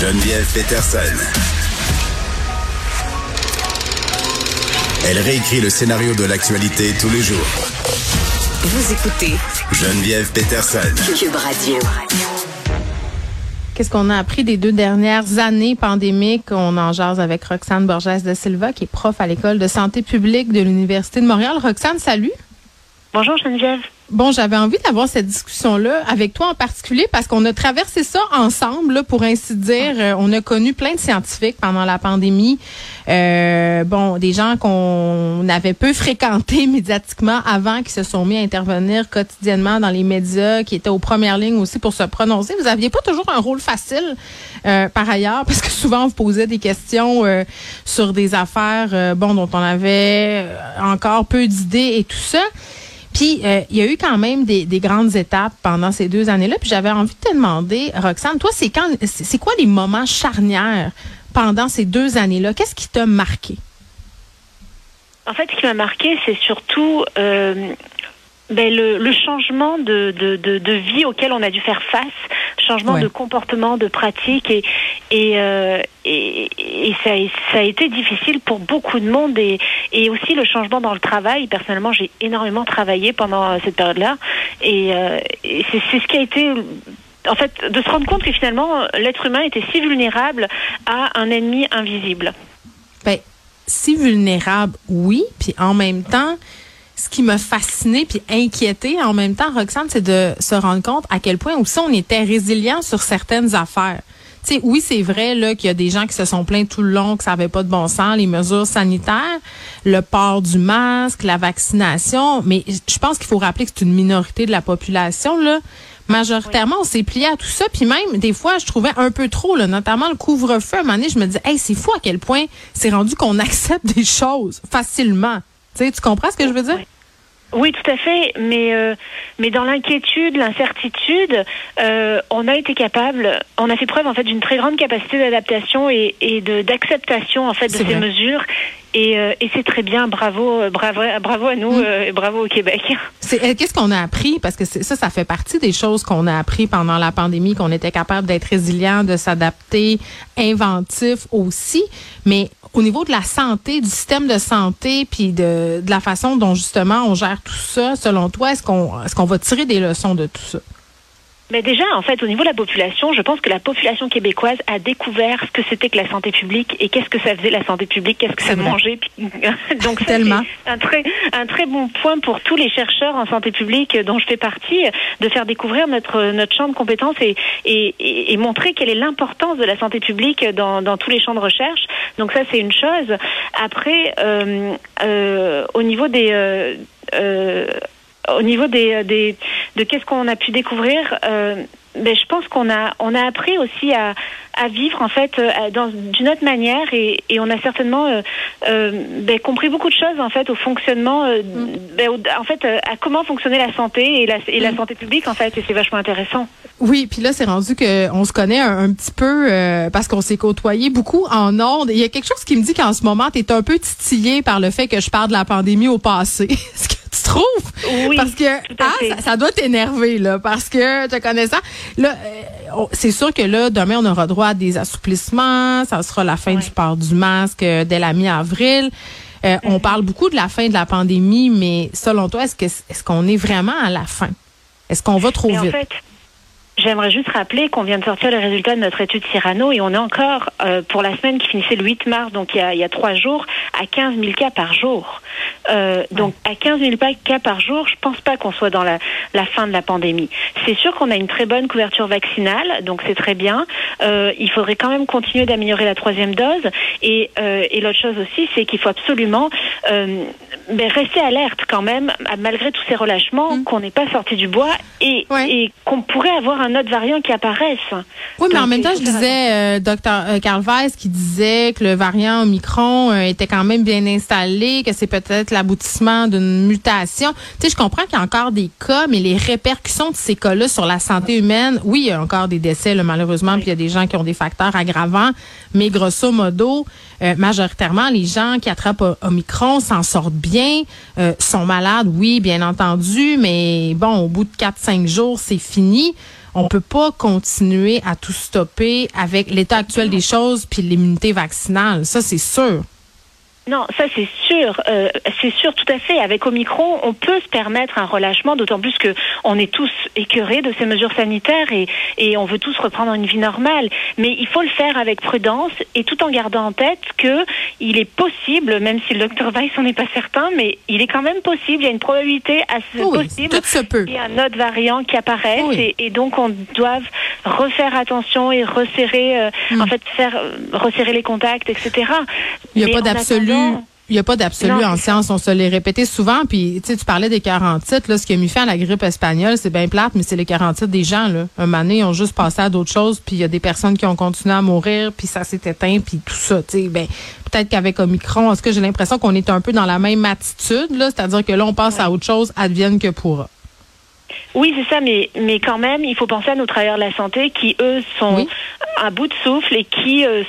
Geneviève Peterson. Elle réécrit le scénario de l'actualité tous les jours. Vous écoutez Geneviève Peterson. Cube Radio. Qu'est-ce qu'on a appris des deux dernières années pandémiques? On en jase avec Roxane Borges de Silva, qui est prof à l'école de santé publique de l'Université de Montréal. Roxane, salut. Bonjour Geneviève. Bon, j'avais envie d'avoir cette discussion-là avec toi en particulier parce qu'on a traversé ça ensemble, là, pour ainsi dire. Euh, on a connu plein de scientifiques pendant la pandémie. Euh, bon, des gens qu'on avait peu fréquentés médiatiquement avant, qui se sont mis à intervenir quotidiennement dans les médias, qui étaient aux premières lignes aussi pour se prononcer. Vous aviez pas toujours un rôle facile, euh, par ailleurs, parce que souvent on vous posait des questions euh, sur des affaires, euh, bon, dont on avait encore peu d'idées et tout ça. Puis, euh, il y a eu quand même des, des, grandes étapes pendant ces deux années-là. Puis, j'avais envie de te demander, Roxane, toi, c'est quand, c'est quoi les moments charnières pendant ces deux années-là? Qu'est-ce qui t'a marqué? En fait, ce qui m'a marqué, c'est surtout euh, ben, le, le, changement de, de, de, de, vie auquel on a dû faire face, changement ouais. de comportement, de pratique, et, et, euh, et, ça, a été difficile pour beaucoup de monde, et, aussi le changement dans le travail. Personnellement, j'ai énormément travaillé pendant cette période-là, et, euh, c'est ce qui a été en fait, de se rendre compte que finalement, l'être humain était si vulnérable à un ennemi invisible. Ben, si vulnérable, oui, puis en même temps, ce qui m'a fasciné puis inquiété en même temps, Roxane, c'est de se rendre compte à quel point aussi on était résilient sur certaines affaires. Oui, c'est vrai là qu'il y a des gens qui se sont plaints tout le long que ça n'avait pas de bon sens, les mesures sanitaires, le port du masque, la vaccination, mais je pense qu'il faut rappeler que c'est une minorité de la population là. Majoritairement, on s'est plié à tout ça, puis même des fois, je trouvais un peu trop, là, notamment le couvre-feu. À un moment donné, je me disais, hey, c'est fou à quel point c'est rendu qu'on accepte des choses facilement. Tu tu comprends ce que je veux dire? Oui, tout à fait. Mais euh, mais dans l'inquiétude, l'incertitude, euh, on a été capable, on a fait preuve en fait d'une très grande capacité d'adaptation et, et de d'acceptation en fait de ces vrai. mesures. Et, euh, et c'est très bien. Bravo, bravo, bravo à nous, mmh. euh, bravo au Québec. Qu'est-ce qu'on a appris? Parce que ça, ça fait partie des choses qu'on a appris pendant la pandémie, qu'on était capable d'être résilient, de s'adapter, inventif aussi. Mais au niveau de la santé, du système de santé, puis de, de la façon dont justement on gère tout ça, selon toi, est-ce qu'on est-ce qu'on va tirer des leçons de tout ça? Mais déjà, en fait, au niveau de la population, je pense que la population québécoise a découvert ce que c'était que la santé publique et qu'est-ce que ça faisait la santé publique, qu'est-ce que ça mangeait. Donc, Tellement. un très, un très bon point pour tous les chercheurs en santé publique dont je fais partie, de faire découvrir notre, notre champ de compétences et, et, et, et montrer quelle est l'importance de la santé publique dans, dans tous les champs de recherche. Donc ça, c'est une chose. Après, euh, euh, au niveau des... Euh, euh, au niveau des, des de qu'est-ce qu'on a pu découvrir, euh, ben, je pense qu'on a on a appris aussi à, à vivre en fait euh, dans d'une autre manière et, et, on a certainement euh, euh, ben, compris beaucoup de choses en fait au fonctionnement mm. ben, en fait à comment fonctionnait la santé et la, et la mm. santé publique en fait et c'est vachement intéressant. Oui, puis là c'est rendu que on se connaît un, un petit peu parce qu'on s'est côtoyé beaucoup en ondes. Il y a quelque chose qui me dit qu'en ce moment tu es un peu titillé par le fait que je parle de la pandémie au passé. tu trouves? Oui, parce que ah, ça, ça, doit t'énerver, là, parce que te connaissant, là, euh, c'est sûr que là, demain, on aura droit à des assouplissements, ça sera la fin oui. du port du masque euh, dès la mi-avril. Euh. On parle beaucoup de la fin de la pandémie, mais selon toi, est-ce que est-ce qu'on est vraiment à la fin? Est-ce qu'on va trop mais vite? En fait, J'aimerais juste rappeler qu'on vient de sortir les résultats de notre étude Cyrano et on est encore, euh, pour la semaine qui finissait le 8 mars, donc il y a, il y a trois jours, à 15 000 cas par jour. Euh, donc à 15 000 cas par jour, je pense pas qu'on soit dans la, la, fin de la pandémie. C'est sûr qu'on a une très bonne couverture vaccinale, donc c'est très bien. Euh, il faudrait quand même continuer d'améliorer la troisième dose. Et, euh, et l'autre chose aussi, c'est qu'il faut absolument ben, rester alerte quand même, malgré tous ces relâchements, mmh. qu'on n'est pas sorti du bois et, ouais. et qu'on pourrait avoir un autre variant qui apparaisse. Oui, mais en même temps, je disais, euh, docteur euh, Carl Weiss qui disait que le variant Omicron euh, était quand même bien installé, que c'est peut-être l'aboutissement d'une mutation. Tu sais, je comprends qu'il y a encore des cas, mais les répercussions de ces cas-là sur la santé humaine, oui, il y a encore des décès, là, malheureusement, oui. puis il y a des gens qui ont des facteurs aggravants, mais grosso modo, euh, majoritairement, les gens qui attrapent Omicron s'en sortent bien, euh, sont malades, oui, bien entendu, mais bon, au bout de 4-5 jours, c'est fini on peut pas continuer à tout stopper avec l'état actuel des choses puis l'immunité vaccinale. Ça, c'est sûr. Non, ça c'est sûr, euh, c'est sûr tout à fait. Avec Omicron, on peut se permettre un relâchement, d'autant plus que on est tous écœurés de ces mesures sanitaires et, et on veut tous reprendre une vie normale. Mais il faut le faire avec prudence et tout en gardant en tête que il est possible, même si le docteur Weiss n'en est pas certain, mais il est quand même possible. Il y a une probabilité assez Oui, possible tout se peut. qu'il y ait un autre variant qui apparaisse Oui. et, et donc on doit refaire attention et resserrer, euh, Hmm. en fait, faire euh, resserrer les contacts, etc. Il n'y Mais a pas d'absolu. Il n'y a pas d'absolu en science, on se l'est répété souvent. Puis, tu sais, tu parlais des 47, là, ce qui a mis fin à la grippe espagnole, c'est bien plate, mais c'est les 47 des gens, là. Un moment donné, ils ont juste passé à d'autres choses, puis il y a des personnes qui ont continué à mourir, puis ça s'est éteint, puis tout ça, tu sais. Ben, peut-être qu'avec Omicron, est-ce que j'ai l'impression qu'on est un peu dans la même attitude, là? C'est-à-dire que là, on passe à autre chose, advienne que pourra. Oui, c'est ça, mais, mais quand même, il faut penser à nos travailleurs de la santé qui, eux, sont Oui. à bout de souffle et qui euh,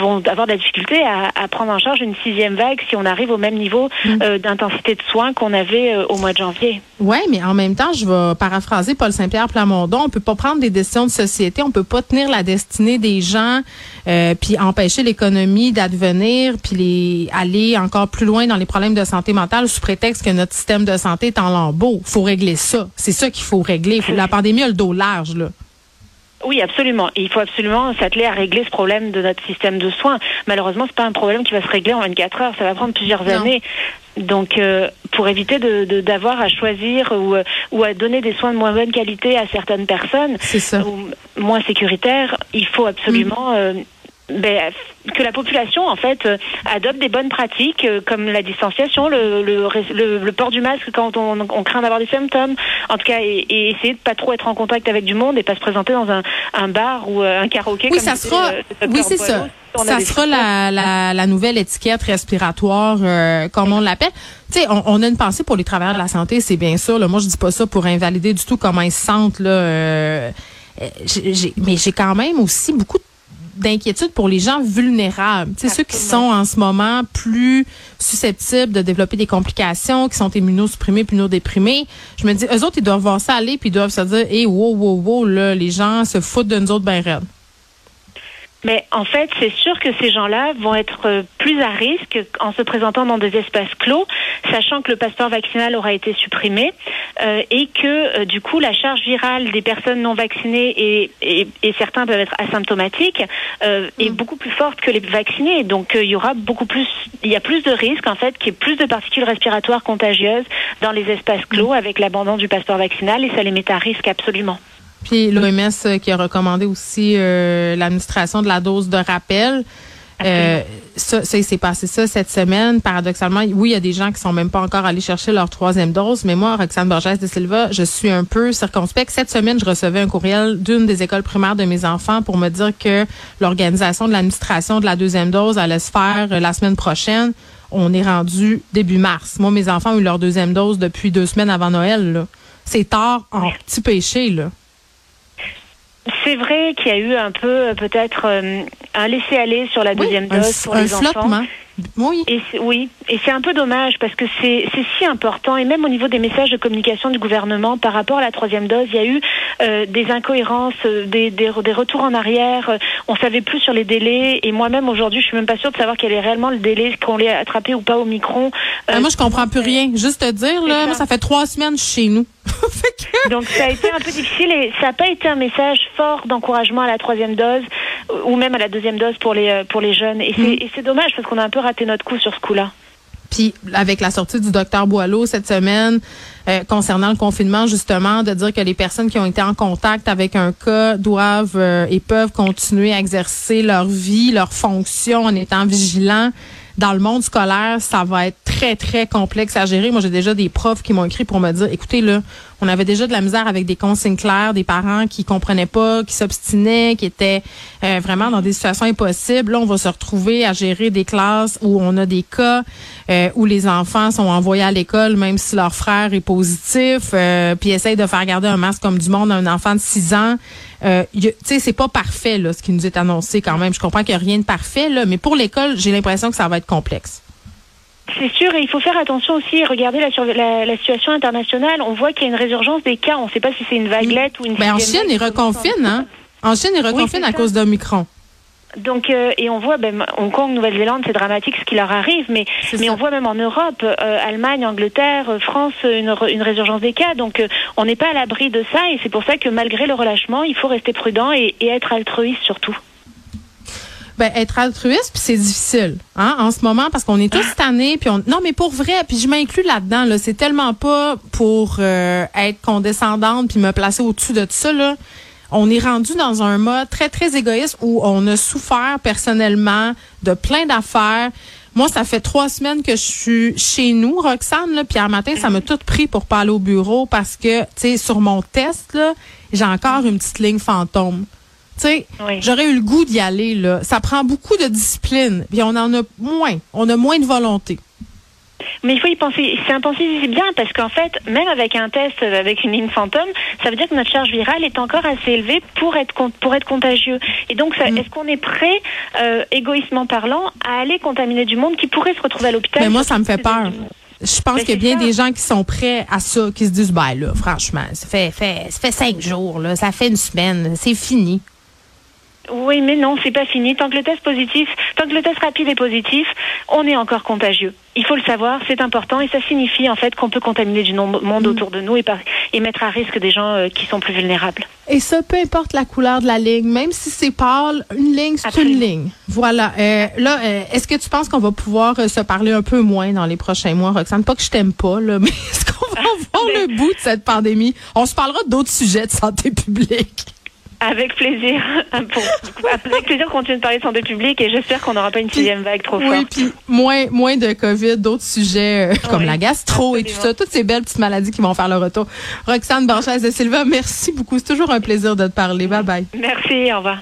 vont avoir de la difficulté à, à prendre en charge une sixième vague si on arrive au même niveau Mm. euh, d'intensité de soins qu'on avait euh, au mois de janvier. Ouais, mais en même temps, je vais paraphraser Paul Saint-Pierre Plamondon. On peut pas prendre des décisions de société, on peut pas tenir la destinée des gens, euh, puis empêcher l'économie d'advenir, puis les aller encore plus loin dans les problèmes de santé mentale sous prétexte que notre système de santé est en lambeaux. Faut régler ça. C'est ça qu'il faut régler. Faut- la pandémie a le dos large là. Oui, absolument. Et il faut absolument s'atteler à régler ce problème de notre système de soins. Malheureusement, c'est pas un problème qui va se régler en 24 heures. Ça va prendre plusieurs Non. années. Donc, euh, pour éviter de- de- d'avoir à choisir ou, euh, ou à donner des soins de moins bonne qualité à certaines personnes, C'est ça. ou moins sécuritaires, il faut absolument euh, ben, que la population en fait euh, adopte des bonnes pratiques euh, comme la distanciation, le, le, le- le port du masque quand on, on craint d'avoir des symptômes, en tout cas, et, et essayer de pas trop être en contact avec du monde et pas se présenter dans un, un bar ou euh, un karaoké. Oui, comme ça sera. Oui, c'est ça. Ça sera la, la, la nouvelle étiquette respiratoire, euh, comme on l'appelle. Tu sais, on, on a une pensée pour les travailleurs de la santé, c'est bien sûr. Là. Moi, je dis pas ça pour invalider du tout comment ils se sentent. Là, euh, mais j'ai quand même aussi beaucoup d'inquiétude pour les gens vulnérables. Sais, ceux qui sont en ce moment plus susceptibles de développer des complications, qui sont immunosupprimés, immunodéprimés. Je me dis, eux autres, ils doivent voir ça aller, puis ils doivent se dire, hé, wow, wow, wow, là, les gens se foutent de nous autres ben raides. Mais en fait, c'est sûr que ces gens-là vont être euh, plus à risque en se présentant dans des espaces clos, sachant que le passeport vaccinal aura été supprimé euh, et que euh, du coup la charge virale des personnes non vaccinées et, et, et certains peuvent être asymptomatiques euh, est beaucoup plus forte que les vaccinés. Donc il y aura beaucoup plus, il y a plus de risques en fait qu'il y ait plus de particules respiratoires contagieuses dans les espaces clos avec l'abandon du passeport vaccinal et ça les met à risque absolument. Puis l'OMS euh, qui a recommandé aussi euh, l'administration de la dose de rappel. Euh, ça, ça, il s'est passé ça cette semaine. Paradoxalement, oui, il y a des gens qui sont même pas encore allés chercher leur troisième dose, mais moi, Roxane Borges de Silva, je suis un peu circonspecte. Cette semaine, je recevais un courriel d'une des écoles primaires de mes enfants pour me dire que l'organisation de l'administration de la deuxième dose allait se faire euh, la semaine prochaine. On est rendu début mars. Moi, mes enfants ont eu leur deuxième dose depuis deux semaines avant Noël. C'est tard en petit péché, là. C'est vrai qu'il y a eu un peu euh, peut-être euh, un laisser-aller sur la deuxième dose pour un les enfants. flottement. Oui. Et c'est- oui, et c'est un peu dommage parce que c'est si important et même au niveau des messages de communication du gouvernement par rapport à la troisième dose, il y a eu euh, des incohérences, euh, des, des, des retours en arrière. euh, On savait plus sur les délais et moi-même aujourd'hui, je suis même pas sûre de savoir quel est réellement le délai qu'on l'ait attrapé ou pas au micron. Ah, moi, je comprends plus rien. Juste te dire, là, ça. moi, ça fait trois semaines chez nous. Donc ça a été un peu difficile et ça n'a pas été un message fort d'encouragement à la troisième dose ou même à la deuxième dose pour les euh, pour les jeunes. Et c'est Mm. et c'est dommage parce qu'on a un peu raté notre coup sur ce coup-là. Puis avec la sortie du docteur Boileau cette semaine euh, concernant le confinement, justement, de dire que les personnes qui ont été en contact avec un cas doivent euh, et peuvent continuer à exercer leur vie, leur fonction en étant vigilants. Dans le monde scolaire, ça va être très, très complexe à gérer. Moi, j'ai déjà des profs qui m'ont écrit pour me dire, écoutez, là, on avait déjà de la misère avec des consignes claires, des parents qui comprenaient pas, qui s'obstinaient, qui étaient euh, vraiment dans des situations impossibles. Là, on va se retrouver à gérer des classes où on a des cas euh, où les enfants sont envoyés à l'école même si leur frère est positif, euh, puis essayent de faire garder un masque comme du monde à un enfant de 6 ans. Euh, tu sais, c'est pas parfait là, ce qui nous est annoncé quand même. Je comprends qu'il n'y a rien de parfait là, mais pour l'école, j'ai l'impression que ça va être complexe. C'est sûr, et il faut faire attention aussi, regarder la, la, la situation internationale. On voit qu'il y a une résurgence des cas. On ne sait pas si c'est une vaguelette ou une. Ben, en sixième Chine, ils reconfinent, hein? En Chine, ils reconfinent à ça. cause d'Omicron. Donc, euh, et on voit, ben, Hong Kong, Nouvelle-Zélande, c'est dramatique ce qui leur arrive, mais, mais ça. on voit même en Europe, euh, Allemagne, Angleterre, euh, France, une, une résurgence des cas. Donc, euh, on n'est pas à l'abri de ça, et c'est pour ça que malgré le relâchement, il faut rester prudent et, et être altruiste surtout. Ben, être altruiste, puis c'est difficile, hein, en ce moment, parce qu'on est tous tannés, puis on, non, mais pour vrai, puis je m'inclus là-dedans, là, c'est tellement pas pour être condescendante puis me placer au-dessus de tout ça, là. On est rendu dans un mode très, très égoïste où on a souffert personnellement de plein d'affaires. Moi, ça fait trois semaines que je suis chez nous, Roxane, là, puis un matin, ça m'a tout pris pour pas aller au bureau parce que, tu sais, sur mon test, là, j'ai encore une petite ligne fantôme. Tu sais, Oui. j'aurais eu le goût d'y aller, là. Ça prend beaucoup de discipline, puis on en a moins. On a moins de volonté. Mais il faut y penser. C'est un penser c'est bien parce qu'en fait, même avec un test avec une ligne fantôme, ça veut dire que notre charge virale est encore assez élevée pour être pour être contagieux. Et donc, ça- est-ce qu'on est prêt, euh, égoïstement parlant, à aller contaminer du monde qui pourrait se retrouver à l'hôpital? Mais moi, ça me fait peur. Je pense Ben, qu'il y a bien ça. des gens qui sont prêts à ça, qui se disent, ben là, franchement, ça fait, fait, ça fait cinq jours, là, ça fait une semaine, c'est fini. Oui, mais non, c'est pas fini. Tant que le test positif, tant que le test rapide est positif, on est encore contagieux. Il faut le savoir, c'est important et ça signifie en fait qu'on peut contaminer du monde Mm. autour de nous et, par- et mettre à risque des gens euh, qui sont plus vulnérables. Et ça, peu importe la couleur de la ligne, même si c'est pâle, une ligne, c'est une ligne. Voilà. Euh, là, euh, est-ce que tu penses qu'on va pouvoir se parler un peu moins dans les prochains mois, Roxane? Pas que je t'aime pas, là, mais est-ce qu'on va voir Ben- le bout de cette pandémie? On se parlera d'autres sujets de santé publique. Avec plaisir, pour, avec plaisir, on continue de parler de santé publique et j'espère qu'on n'aura pas une sixième vague trop Oui, forte. puis moins, moins de COVID, d'autres sujets euh, comme Oui, la gastro et tout ça, toutes ces belles petites maladies qui vont faire le retour. Roxane Borges de Silva, merci beaucoup. C'est toujours un plaisir de te parler. Bye bye. Merci, au revoir.